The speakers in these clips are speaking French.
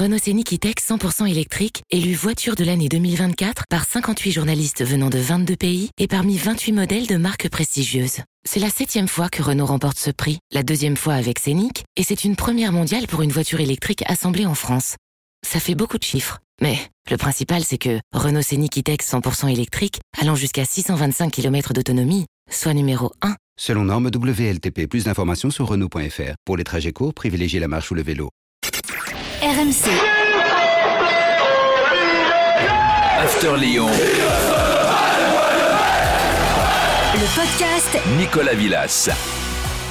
Renault Scénic E-Tech 100% électrique, élu voiture de l'année 2024 par 58 journalistes venant de 22 pays et parmi 28 modèles de marques prestigieuses. C'est la septième fois que Renault remporte ce prix, la deuxième fois avec Scénic, et c'est une première mondiale pour une voiture électrique assemblée en France. Ça fait beaucoup de chiffres, mais le principal c'est que Renault Scénic E-Tech 100% électrique, allant jusqu'à 625 km d'autonomie, soit numéro 1 Selon norme WLTP, plus d'informations sur Renault.fr. Pour les trajets courts, privilégiez la marche ou le vélo. RMC, After Lyon, le podcast Nicolas Villas.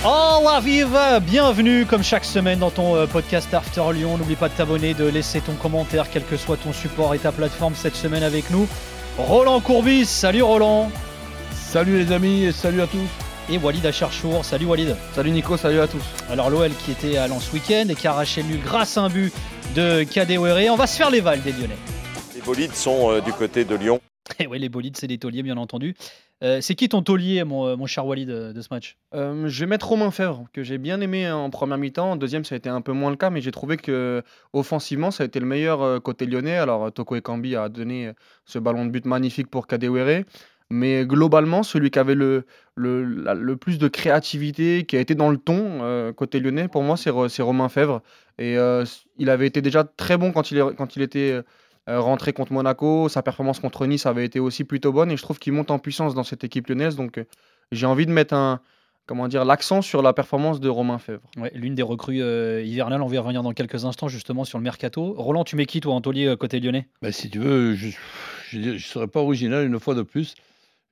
Oh la vive Bienvenue comme chaque semaine dans ton euh, podcast After Lyon. N'oublie pas de t'abonner, de laisser ton commentaire, quel que soit ton support et ta plateforme cette semaine avec nous. Roland Courbis, salut Roland Salut les amis et salut à tous. Et Walid Acharchour, salut Walid Salut Nico, salut à tous. Alors l'OL qui était à Lens ce week-end et qui a arraché le nul grâce à un but de Kadewere. On va se faire les vals des Lyonnais. Les bolides sont euh, du côté de Lyon. Et oui, les bolides, c'est des tauliers bien entendu. Euh, c'est qui ton taulier, mon, euh, mon cher Walid, de ce match? Euh, je vais mettre Romain Fèvre, que j'ai bien aimé en première mi-temps. En deuxième, ça a été un peu moins le cas, mais j'ai trouvé que offensivement, ça a été le meilleur côté lyonnais. Alors, Toko Ekambi a donné ce ballon de but magnifique pour Kadewere. Mais globalement, celui qui avait le, le, la- le plus de créativité, qui a été dans le ton euh, côté lyonnais, pour moi, c'est c'est Romain Fèvre. Et euh, il avait été déjà très bon quand il, quand il était euh, rentré contre Monaco. Sa performance contre Nice avait été aussi plutôt bonne. Et je trouve qu'il monte en puissance dans cette équipe lyonnaise. Donc, j'ai envie de mettre un, comment dire, l'accent sur la performance de Romain Fèvre. Ouais, L'une des recrues euh, hivernales, on va y revenir dans quelques instants justement sur le mercato. Roland, tu mets qui toi en taulier côté lyonnais? Ben, si tu veux, je ne serai pas original une fois de plus.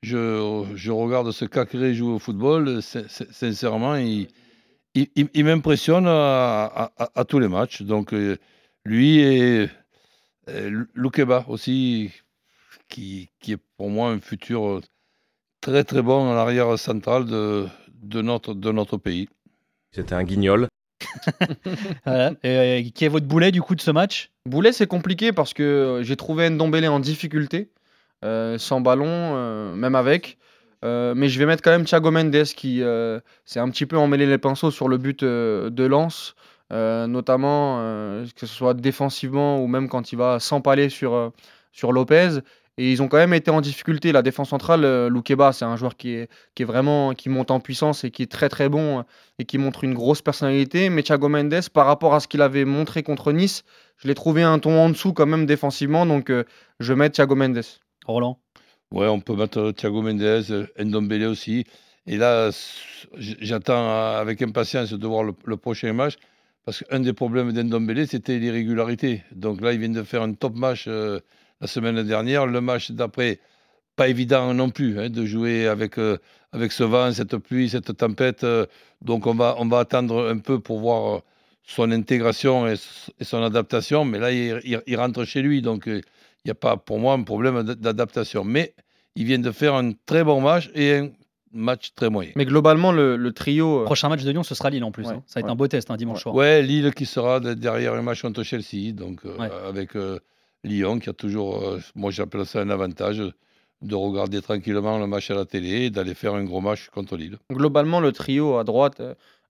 Je, je regarde ce Cacré jouer au football. sin- sin- Sincèrement, il, il, il- il m'impressionne à, à- à- à tous les matchs. Donc, euh, lui et, et Loukeba aussi, qui, qui est pour moi un futur très très bon à l'arrière central de, de, notre, de notre pays. C'était un guignol. Voilà. Et, Qui est votre boulet du coup de ce match? Boulet, c'est compliqué parce que j'ai trouvé Ndombele en difficulté, euh, sans ballon, euh, même avec. Euh, mais je vais mettre quand même Thiago Mendes qui euh, s'est un petit peu emmêlé les pinceaux sur le but euh, de Lens, euh, notamment euh, que ce soit défensivement ou même quand il va s'empaler sur, euh, sur Lopez. Et ils ont quand même été en difficulté. La défense centrale, euh, Loukeba, c'est un joueur qui est, vraiment qui monte en puissance et qui est très très bon euh, et qui montre une grosse personnalité. Mais Thiago Mendes, par rapport à ce qu'il avait montré contre Nice, je l'ai trouvé un ton en dessous quand même défensivement, donc euh, je mets Thiago Mendes. Roland? Ouais, on peut mettre Thiago Mendes, Ndombele aussi. Et là, j'attends avec impatience de voir le, prochain match. Parce qu'un des problèmes d'Ndombele, c'était l'irrégularité. Donc là, il vient de faire un top match euh, la semaine dernière. Le match d'après, pas évident non plus hein, de jouer avec, euh, avec ce vent, cette pluie, cette tempête. euh, donc on va, on va attendre un peu pour voir son intégration et, son adaptation. Mais là, il, il- rentre chez lui. Donc il n'y a pas pour moi un problème d'adaptation. Mais il vient de faire un très bon match et un match très moyen. Mais globalement, le, le trio. euh, Prochain match de Lyon, ce sera Lille en plus. Ouais, hein. Ça va être ouais. un beau test un dimanche soir. Ouais, Lille qui sera de- derrière un match contre Chelsea, donc euh, Ouais. avec euh, Lyon qui a toujours, euh, moi j'appelle ça un avantage, de regarder tranquillement le match à la télé et d'aller faire un gros match contre Lille. globalement, le trio à droite,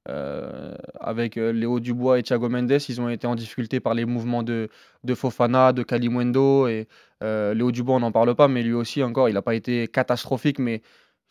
euh, avec euh, Léo Dubois et Thiago Mendes, ils ont été en difficulté par les mouvements de, Fofana, de Kalimwendo. Et euh, Léo Dubois, on n'en parle pas, mais lui aussi, encore, il n'a pas été catastrophique, mais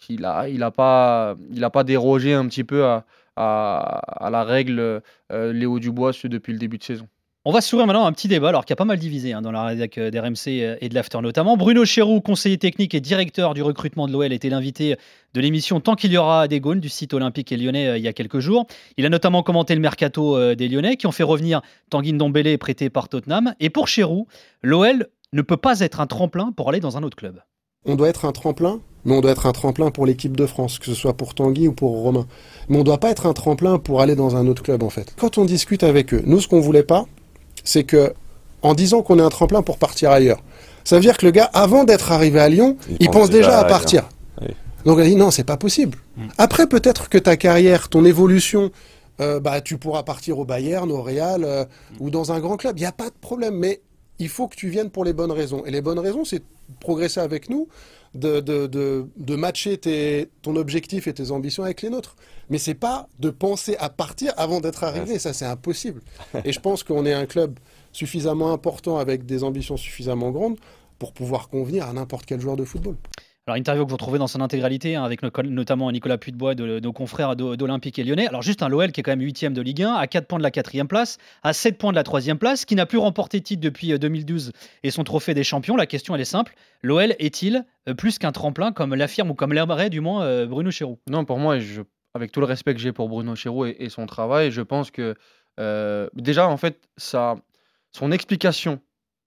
il n'a a pas, dérogé un petit peu à, la règle Léo Dubois depuis le début de saison. On va s'ouvrir maintenant à un petit débat, alors qui a pas mal divisé hein, dans la rédac euh, d'RMC euh, et de l'After notamment. Bruno Chéroux, conseiller technique et directeur du recrutement de l'OL, était l'invité de l'émission Tant qu'il y aura des Gaunes du site olympique et lyonnais euh, il y a quelques jours. Il a notamment commenté le mercato des Lyonnais qui ont fait revenir Tanguy Ndombele prêté par Tottenham. Et pour Chéroux, l'OL ne peut pas être un tremplin pour aller dans un autre club. on doit être un tremplin, mais on doit être un tremplin pour l'équipe de France, que ce soit pour Tanguy ou pour Romain. Mais on ne doit pas être un tremplin pour aller dans un autre club, en fait. Quand on discute avec eux, nous, ce qu'on voulait pas, c'est que, en disant qu'on est un tremplin pour partir ailleurs, ça veut dire que le gars, avant d'être arrivé à Lyon, il, Il pense, pense déjà déjà à à partir. Oui. Donc, on a dit non, c'est pas possible. Après, peut-être que ta carrière, ton évolution, euh, bah, tu pourras partir au Bayern, au Real euh, ou dans un grand club. Il n'y a pas de problème, mais il faut que tu viennes pour les bonnes raisons. Et les bonnes raisons, c'est progresser avec nous, de, de, de, de matcher tes, ton objectif et tes ambitions avec les nôtres. Mais c'est pas de penser à partir avant d'être arrivé. Ça, c'est impossible. Et je pense qu'on est un club suffisamment important avec des ambitions suffisamment grandes pour pouvoir convenir à n'importe quel joueur de football. Alors, interview que vous retrouvez dans son intégralité, hein, avec no- notamment Nicolas Puytebois de nos confrères d'O- d'Olympique et Lyonnais. Alors, juste un l'OL qui est quand même 8 de Ligue 1, à 4 points de la 4 place, à 7 points de la 3 place, qui n'a plus remporté de titre depuis euh, 2012 et son trophée des champions. La question, elle est simple. L'OL est-il euh, plus qu'un tremplin, comme l'affirme ou comme l'aimerait du moins euh, Bruno Chéroux? Non, pour moi, avec tout le respect que j'ai pour Bruno Chéreau et, son travail, je pense que euh, déjà, en fait, son explication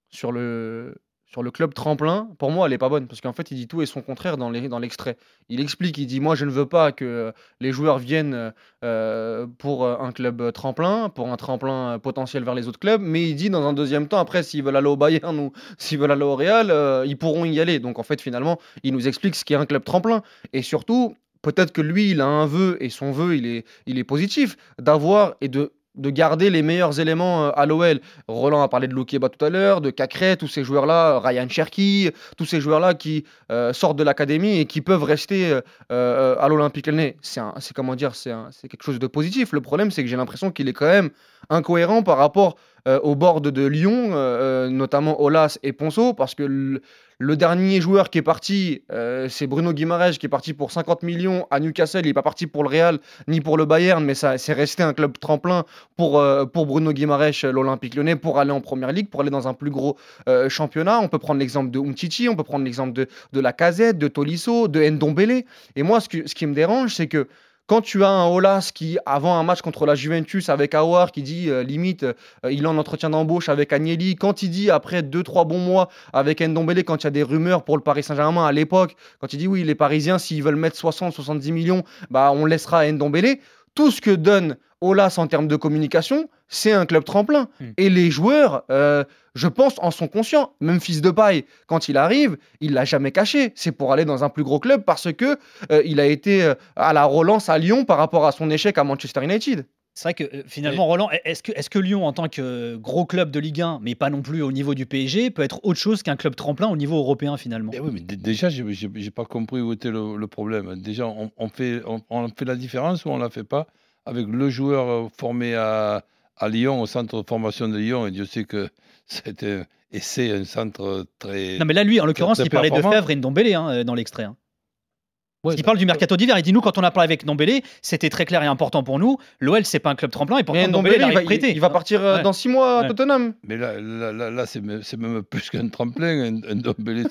sur le, sur le club tremplin, pour moi, elle n'est pas bonne. Parce qu'en fait, il dit tout et son contraire dans l'extrait. il explique, il dit Moi, je ne veux pas que euh, les joueurs viennent euh, pour euh, un club tremplin, pour un tremplin potentiel vers les autres clubs. Mais il dit, dans un deuxième temps, après, s'ils veulent aller au Bayern ou s'ils veulent aller au Real, ils pourront y aller. Donc, en fait, finalement, il nous explique ce qu'est un club tremplin. Et surtout, peut-être que lui, il a un vœu, et son vœu, il est positif, d'avoir et de, de garder les meilleurs éléments euh, à l'OL. Roland a parlé de Loukeba tout à l'heure, de Cacré, tous ces joueurs-là, Ryan Cherki, tous ces joueurs-là qui euh, sortent de l'académie et qui peuvent rester euh, à l'Olympique Lyonnais. C'est quelque chose de positif. Le problème, c'est que j'ai l'impression qu'il est quand même incohérent par rapport euh, au bord de Lyon, euh, euh, notamment Olas et Ponceau, parce que le, dernier joueur qui est parti, c'est Bruno Guimaraes qui est parti pour 50 millions à Newcastle. Il n'est pas parti pour le Real ni pour le Bayern, mais c'est resté un club tremplin pour, pour Bruno Guimaraes, l'Olympique lyonnais, pour aller en première ligue, pour aller dans un plus gros championnat. On peut prendre l'exemple de Umtiti, on peut prendre l'exemple de, de la Casette, de Tolisso, de Ndombele. Et moi, ce, que- ce qui me dérange, c'est que quand tu as un Olas qui, avant un match contre la Juventus avec Aouar, qui dit euh, limite, euh, il est en entretien d'embauche avec Agnelli, quand il dit après 2-3 bons mois avec Ndombele, quand il y a des rumeurs pour le Paris Saint-Germain à l'époque, quand il dit oui, les Parisiens, s'ils veulent mettre 60-70 millions, bah, on laissera Ndombele. Tout ce que donne Olas en termes de communication, c'est un club tremplin. Hmm. Et les joueurs, euh, je pense, en sont conscients. Même fils de paille, quand il arrive, il l'a jamais caché. C'est pour aller dans un plus gros club parce que euh, il a été euh, à la relance à Lyon par rapport à son échec à Manchester United. C'est vrai que euh, finalement, Roland, est-ce que, est que Lyon, en tant que gros club de Ligue 1, mais pas non plus au niveau du PSG, peut être autre chose qu'un club tremplin au niveau européen finalement? Eh oui, mais déjà, j'ai j'ai- j'ai pas compris où était le, le problème. Déjà, on, on fait, on, on fait la différence ou on la fait pas avec le joueur formé à, à Lyon, au centre de formation de Lyon, et Dieu sait que c'était et c'est un centre très. Non, mais là, lui, en l'occurrence, il parlait de. Fèvre et Ndombele hein, euh, dans l'extrait. hein. Ouais, il parle du mercato d'hiver. Il dit nous, quand on a parlé avec Ndombele, c'était très clair et important pour nous. L'OL, c'est pas un club tremplin et pourtant Ndombele, il va, arrive prêté. il- il va partir euh, Ouais. dans 6 mois à Ouais. Tottenham. Mais là, là, là, là, c'est même, plus qu'un tremplin. Un, un Ndombele,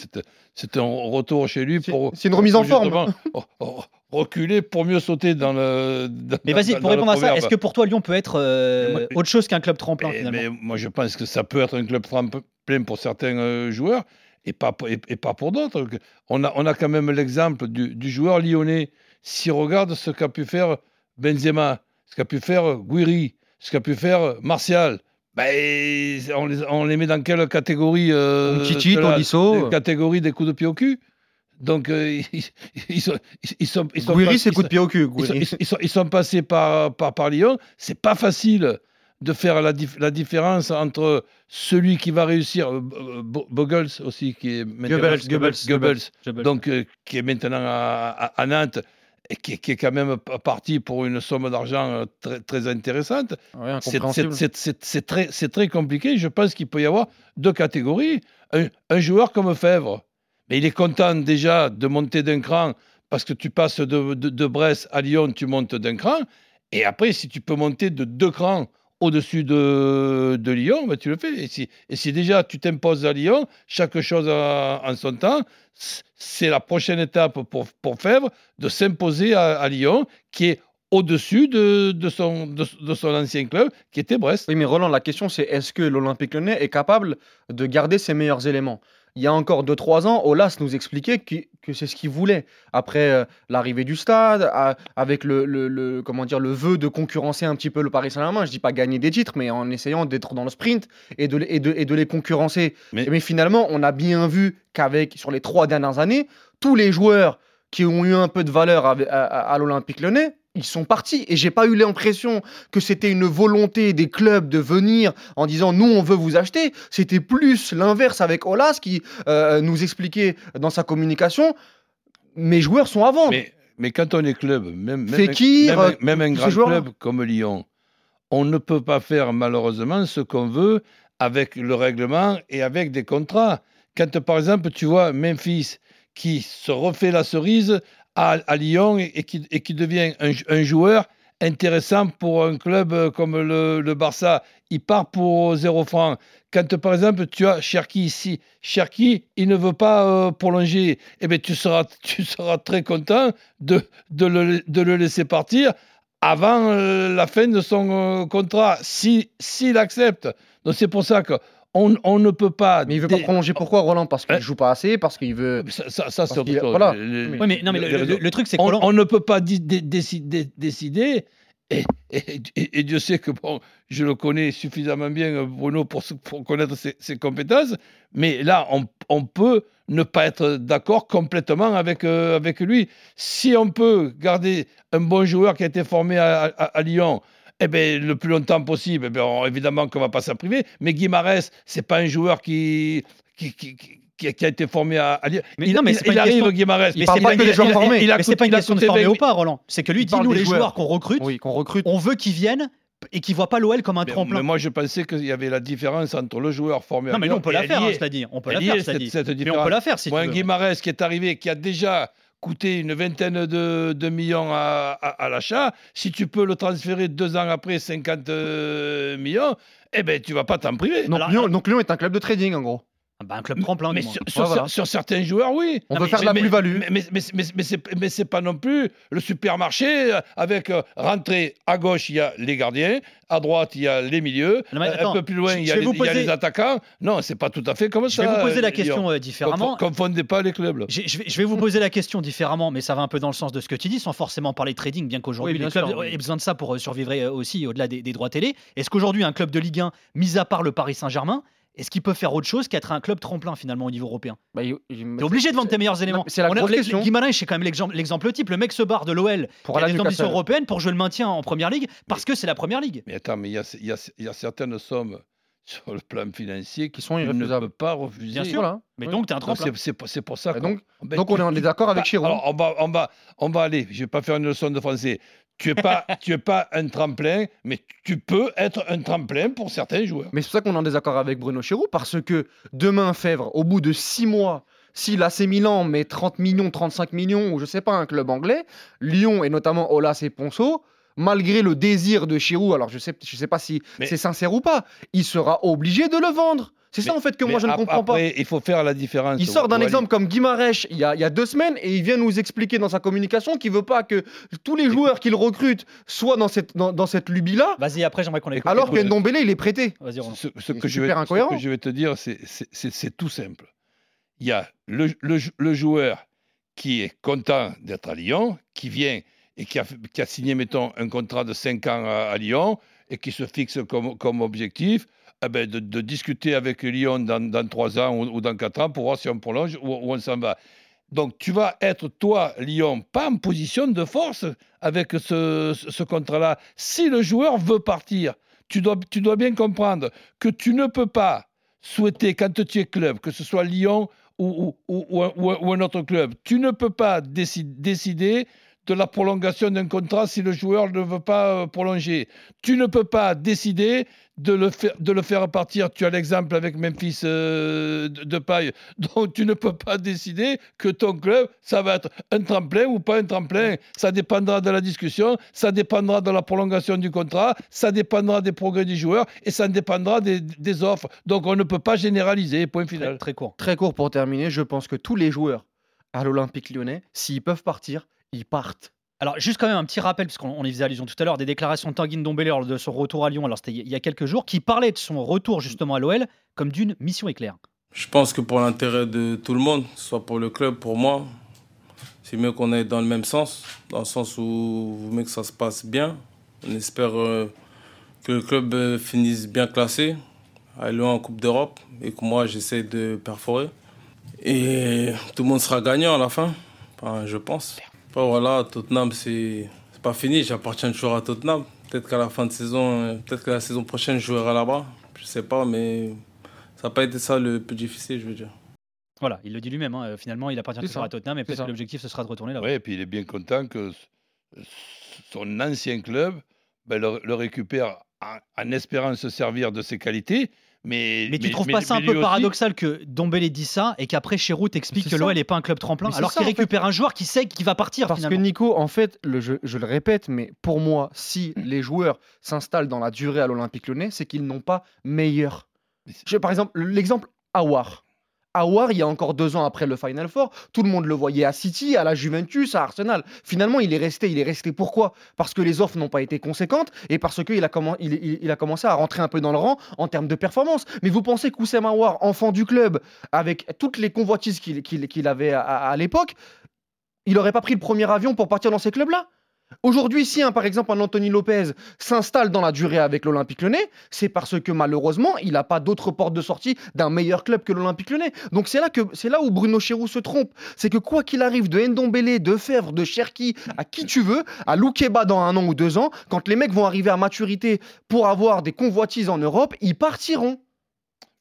c'est- un retour chez lui C'est- pour. c'est une remise en forme. re- Reculer pour mieux sauter dans le. dans- Mais vas-y, pour répondre à ça, est-ce que pour toi, Lyon peut être euh, Moi- autre chose qu'un club tremplin Mais, finalement? mais moi, je pense que ça peut être un club tremplin pour certains euh, joueurs et pas, pour- et, et pas pour d'autres. On a, on a quand même l'exemple du, du joueur lyonnais. Si on regarde ce qu'a pu faire Benzema, ce qu'a pu faire Guiri, ce qu'a pu faire Martial, ben, on, les, on les met dans quelle catégorie euh, ceux-là Tolisso. Des catégories des coups de pied au cul? Donc, euh, ils, ils sont, ils sont, ils sont Guiri, pas- c'est ils coup de pied au cul. ils sont- ils sont passés par, par, par Lyon. C'est pas facile de faire la, dif- la différence entre celui qui va réussir, euh, euh, Bo- Boggles aussi, qui est maintenant, Goebbels, Goebbels, Goebbels, Goebbels. donc euh, qui est maintenant à, à- à Nantes et qui, est- qui est quand même parti pour une somme d'argent très, très intéressante. Ouais, C'est- très, très compliqué. Je pense qu'il peut y avoir deux catégories. Un, un joueur comme Fèvre, mais il est content déjà de monter d'un cran parce que tu passes de, de- de Brest à Lyon, tu montes d'un cran. Et après, si tu peux monter de deux crans au-dessus de, Lyon, ben, tu le fais. Et si, déjà tu t'imposes à Lyon, chaque chose en son temps, c'est la prochaine étape pour, pour de s'imposer à, Lyon, qui est au-dessus de, son, de son ancien club, qui était Brest. Oui, mais Roland, la question c'est est-ce que l'Olympique lyonnais est capable de garder ses meilleurs éléments? Il y a encore 2-3 ans, Olas nous expliquait que, que c'est ce qu'il voulait. Après euh, l'arrivée du stade, à- avec le, le- le- comment dire, le vœu de concurrencer un petit peu le Paris Saint-Germain, je dis pas gagner des titres, mais en essayant d'être dans le sprint et de, les- et de, et de les concurrencer. Mais- Mais, finalement, on a bien vu qu'avec, sur les trois dernières années, tous les joueurs qui ont eu un peu de valeur à- à l'Olympique lyonnais, ils sont partis. Et j'ai pas eu l'impression que c'était une volonté des clubs de venir en disant nous on veut vous acheter. C'était plus l'inverse avec Olas qui euh, nous expliquait dans sa communication mes joueurs sont à vendre. Mais, mais quand on est club, même, même, Fekir, même, même un ces grand club comme Lyon, on ne peut pas faire malheureusement ce qu'on veut avec le règlement et avec des contrats. Quand par exemple tu vois Memphis qui se refait la cerise à, Lyon et, qui, et qui devient un, joueur intéressant pour un club euh, comme le, Barça, il part pour zéro franc. Quand par exemple tu as Cherki ici, Cherki, il ne veut pas euh, prolonger, eh bien tu seras, tu seras très content de, de, le, de le laisser partir avant euh, la fin de son contrat, si s'il accepte. Donc c'est pour ça que on, on ne peut pas. Mais il veut pas prolonger. Pourquoi, Roland? Parce qu'il Hein joue pas assez, parce qu'il veut. Ça, ça, ça, c'est autre voilà. Ouais, mais non, mais le, le- le truc, c'est que on, Roland- on ne peut pas décider, décider et, et- et- et Dieu sait que bon, je le connais suffisamment bien, euh, Bruno, pour, pour connaître ses, ses compétences, mais là, on, on peut ne pas être d'accord complètement avec, euh, avec lui. Si on peut garder un bon joueur qui a été formé à, à- à Lyon, eh ben, le plus longtemps possible, eh ben, on- évidemment qu'on ne va pas s'en priver, mais Guimarães, c'est pas un joueur qui, qui, qui, qui- qui a été formé à, à Lyon. Mais il, non, mais il- il arrive, Guimarães. Il parle pas que des joueurs formés. il a mais c'est pas une question de former 20 ou pas, Roland. C'est que lui Il dit nous les joueurs. qu'on recrute, Oui, qu'on recrute. on veut qu'ils viennent et qu'ils voient pas l'OL comme un Mais, tremplin. mais moi, je pensais qu'il y avait la différence entre le joueur formé à non, mais nous, Lyon on peut la faire, y hein. On peut la faire, cette- cette Mais on différence. peut la faire si tu Moi, un. Guimarães qui est arrivé, qui a déjà coûté une vingtaine de, de millions à, à- à l'achat, si tu peux le transférer deux ans après 50 euh, millions, eh ben tu vas pas t'en priver. Donc, Alors, Lyon, alors- donc Lyon est un club de trading, en gros. Ah bah, un club tremplin, Mais sur, sur- Ouais, voilà. sur- sur certains joueurs, oui. On Non, veut mais- faire de la plus-value. Mais, mais, mais, mais, mais c'est- pas non plus le supermarché euh, avec euh, rentrée à gauche, il y a les gardiens, à droite, il y a les milieux, Non, euh, attends, un peu plus loin, je- il y, je a les, y a attaquants. Non, c'est pas tout à fait comme Je ça. vais vous poser la euh, question euh, différemment. Confo- Confondez pas les clubs. Je vais, je vais vous poser la question différemment, mais ça va un peu dans le sens de ce que tu dis, sans forcément parler de trading, bien qu'aujourd'hui Oui, les clubs sûr, oui. aient besoin de ça pour survivre aussi au-delà des, des droits télé. Est-ce qu'aujourd'hui un club de Ligue 1, mis à part le Paris Saint-Germain, est-ce qu'il peut faire autre chose qu'être un club tremplin finalement au niveau européen Bah, il- T'es obligé de vendre tes meilleurs éléments. C'est la On a- grosse question. Guimarães, c'est quand même l'exemple type. Le mec se barre de l'OL Pour aller ambitions européennes pour jouer le maintien en première ligue parce que c'est la première ligue. Mais attends, mais il y a, y y certaines sommes sur le plan financier qui sont ne peut pas refuser. Bien sûr. Voilà. Mais Oui. donc t'es un tremplin. c'est- pour- ça donc- ben, donc tu- on est en tu- désaccord avec. Alors on va, on va, on va aller. Je vais pas faire une leçon de français. Tu es pas, tu es pas un tremplin, mais tu peux être un tremplin pour certains joueurs. Mais c'est pour ça qu'on est en désaccord avec Bruno Chéroux, parce que demain, Fèvre, au bout de six mois, si l'AC Milan met 30 millions, 35 millions, ou je sais pas, un club anglais, Lyon et notamment Olas et Ponceau, malgré le désir de Chirou, alors je sais, je sais pas si c'est sincère ou pas, il sera obligé de le vendre. C'est ça en fait que moi je ne comprends pas. après, il faut faire la différence. Il sort d'un exemple comme Guimarèche il y, a, il y a deux semaines et il vient nous expliquer dans sa communication qu'il veut pas que tous les joueurs qu'il recrute soient dans cette, dans, dans cette lubie-là, Vas-y, après j'aimerais qu'on écoute. alors que Ndombele il est prêté. Ce, ce que je vais, ce que je vais te dire, c'est- tout simple. Il y a le, le- le joueur qui est content d'être à Lyon, qui vient et qui a, qui a signé, mettons, un contrat de 5 ans à, à Lyon et qui se fixe comme, comme objectif eh ben, de, discuter avec Lyon dans, dans 3 ans ou, dans 4 ans pour voir si on prolonge ou, ou on s'en va. Donc tu vas être, toi, Lyon, pas en position de force avec ce, contrat-là. Si le joueur veut partir, tu dois, tu dois bien comprendre que tu ne peux pas souhaiter, quand tu es club, que ce soit Lyon ou, ou- ou- un, autre club, tu ne peux pas déci- décider de la prolongation d'un contrat si le joueur ne veut pas euh, prolonger. Tu ne peux pas décider de le faire, de le faire partir. Tu as l'exemple avec Memphis euh, de, de paille. Donc tu ne peux pas décider que ton club, ça va être un tremplin ou pas un tremplin. Ça dépendra de la discussion, ça dépendra de la prolongation du contrat, ça dépendra des progrès du joueur et ça dépendra des, des offres. Donc on ne peut pas généraliser, point Très, final. très court. Très court pour terminer, je pense que tous les joueurs à l'Olympique lyonnais, s'ils peuvent partir, ils partent. Alors, juste quand même un petit rappel, parce qu'on on y faisait allusion tout à l'heure, des déclarations de Tanguy Ndombele lors de son retour à Lyon, alors c'était il y a quelques jours, qui parlait de son retour justement à l'OL comme d'une mission éclair. Je pense que pour l'intérêt de tout le monde, soit pour le club, pour moi, c'est mieux qu'on aille dans le même sens, dans le sens où vous mieux que ça se passe bien. On espère euh, que le club euh, finisse bien classé, aille loin en Coupe d'Europe, et que moi j'essaie de perforer. Et tout le monde sera gagnant à la fin, je pense. Enfin, voilà, Tottenham, c'est c'est pas fini, j'appartiens toujours à Tottenham. Peut-être qu'à la fin de saison, euh, peut-être que la saison prochaine, je jouerai là-bas. Je sais pas, mais ça n'a pas été ça le plus difficile, je veux dire. Voilà, il le dit lui-même. hein, Finalement, il appartient toujours ça. à Tottenham et peut-être que l'objectif ce sera de retourner là-bas. Oui, et puis il est bien content que son ancien club ben, le, le récupère en, en espérant se servir de ses qualités. Mais, Mais tu trouves pas ça un peu aussi- paradoxal que Dombélé dit ça et qu'après Chérout t'explique que l'OL n'est pas un club tremplin Mais alors qu'il en fait. récupère un joueur qui sait qu'il va partir Parce finalement. que Nico, en fait, le, je, je le répète, mais pour moi, si les joueurs s'installent dans la durée à l'Olympique lyonnais, c'est qu'ils n'ont pas meilleur. Mais Je- par exemple, l'exemple Awar. Awar, il y a encore deux ans après le Final Four, tout le monde le voyait à City, à la Juventus, à Arsenal. Finalement, il est resté. Il est resté pourquoi? Parce que les offres n'ont pas été conséquentes et parce qu'il a, il, a commencé à rentrer un peu dans le rang en termes de performance. Mais vous pensez qu'Oussem Awar, enfant du club, avec toutes les convoitises qu'il avait à- à l'époque, il n'aurait pas pris le premier avion pour partir dans ces clubs-là? Aujourd'hui, si un, par exemple un Anthony Lopez s'installe dans la durée avec l'Olympique Lyonnais, c'est parce que malheureusement, il n'a pas d'autre porte de sortie d'un meilleur club que l'Olympique Lyonnais. Donc c'est là, que, là où Bruno Chéroux se trompe. C'est que quoi qu'il arrive, de Ndombele, de Fèvre, de Cherki, à qui tu veux, à Loukeba dans un an ou deux ans, quand les mecs vont arriver à maturité pour avoir des convoitises en Europe, ils partiront.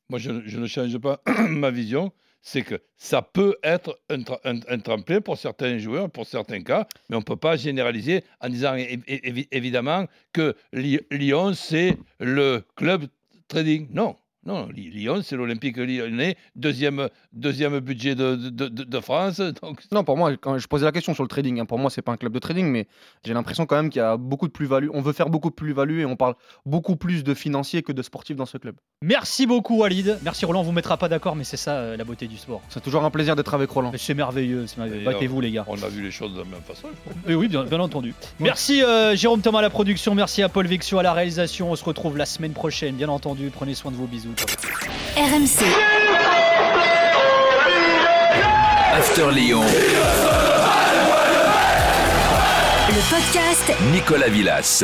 Moi, je ne change pas ma vision. C'est que ça peut être un, tremplin pour certains joueurs, pour certains cas, mais on ne peut pas généraliser en disant évidemment que Lyon, c'est le club trading. Non, non, Lyon, c'est l'Olympique lyonnais, deuxième, deuxième budget de, de- de- de France. Donc, Non, pour moi, quand je posais la question sur le trading, hein, pour moi, c'est pas un club de trading, mais j'ai l'impression quand même qu'il y a beaucoup de plus-value. On veut faire beaucoup de plus-value et on parle beaucoup plus de financiers que de sportifs dans ce club. Merci beaucoup Walid. Merci Roland, on vous mettra pas d'accord mais c'est ça euh, la beauté du sport. C'est toujours un plaisir d'être avec Roland. C'est merveilleux, c'est merveilleux. Battez-vous les gars. on a vu les choses de la même façon. je crois. Oui, oui, bien, bien entendu. Merci euh, Jérôme Thomas à la production, merci à Paul Vexio à la réalisation. On se retrouve la semaine prochaine, bien entendu. Prenez soin de vos bisous. RMC, After Lyon, le podcast. Nicolas Villas.